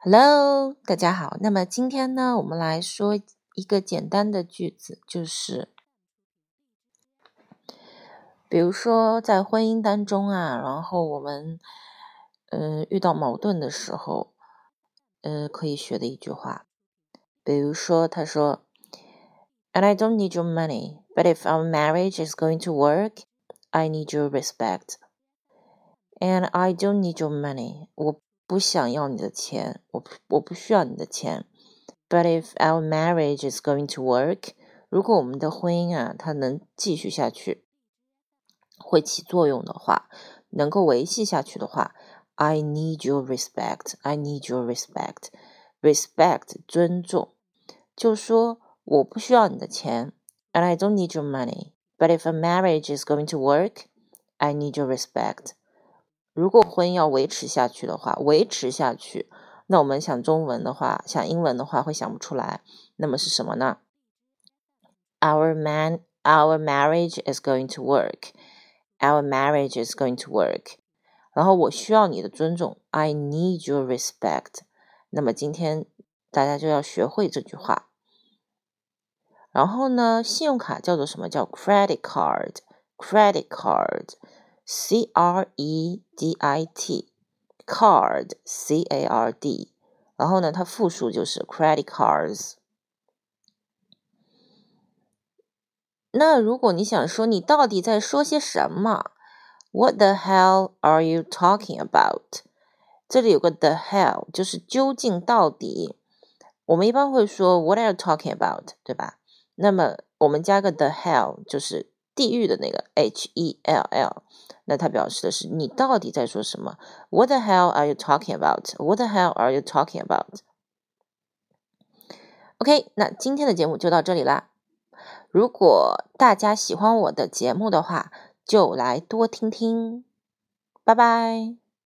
Hello，大家好。那么今天呢，我们来说一个简单的句子，就是比如说在婚姻当中啊，然后我们嗯、遇到矛盾的时候，呃可以学的一句话，比如说他说，And I don't need your money, but if our marriage is going to work, I need your respect. And I don't need your money. 我不想要你的钱，我我不需要你的钱。But if our marriage is going to work，如果我们的婚姻啊，它能继续下去，会起作用的话，能够维系下去的话，I need your respect. I need your respect. Respect 尊重，就说我不需要你的钱，and I don't need your money. But if a marriage is going to work, I need your respect. 如果婚姻要维持下去的话，维持下去，那我们想中文的话，想英文的话会想不出来。那么是什么呢？Our man, our marriage is going to work. Our marriage is going to work. 然后我需要你的尊重，I need your respect. 那么今天大家就要学会这句话。然后呢，信用卡叫做什么？叫 credit card. Credit card. C R E D I T card C A R D，然后呢，它复数就是 credit cards。那如果你想说你到底在说些什么？What the hell are you talking about？这里有个 the hell，就是究竟到底。我们一般会说 What are you talking about？对吧？那么我们加个 the hell，就是 地狱的那个 H E L L。那它表示的是你到底在说什么？What the hell are you talking about? What the hell are you talking about? OK，那今天的节目就到这里啦。如果大家喜欢我的节目的话，就来多听听。拜拜。